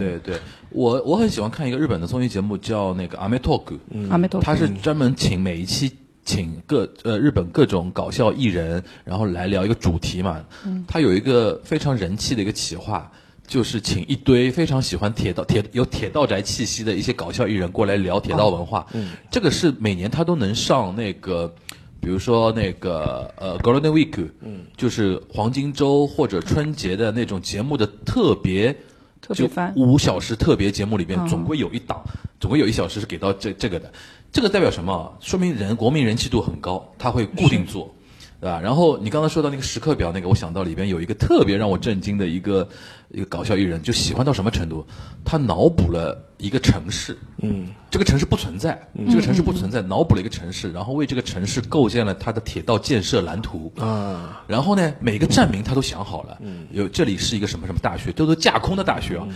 对对，我我很喜欢看一个日本的综艺节目，叫那个《阿美 Talk》，阿美多，他是专门请每一期请各呃日本各种搞笑艺人，然后来聊一个主题嘛。嗯。他有一个非常人气的一个企划，就是请一堆非常喜欢铁道铁有铁道宅气息的一些搞笑艺人过来聊铁道文化。嗯。这个是每年他都能上那个。比如说那个呃，Golden Week，嗯，就是黄金周或者春节的那种节目的特别就特别番五小时特别节目里边，总归有一档，总归有一小时是给到这这个的。这个代表什么？说明人国民人气度很高，他会固定做，对吧？然后你刚才说到那个时刻表，那个我想到里边有一个特别让我震惊的一个一个搞笑艺人，就喜欢到什么程度？他脑补了一个城市，嗯，这个城市不存在，这个城市不存在，脑补了一个城市，然后为这个城市构建了他的铁道建设蓝图啊。然后呢，每个站名他都想好了，有这里是一个什么什么大学，都是架空的大学啊。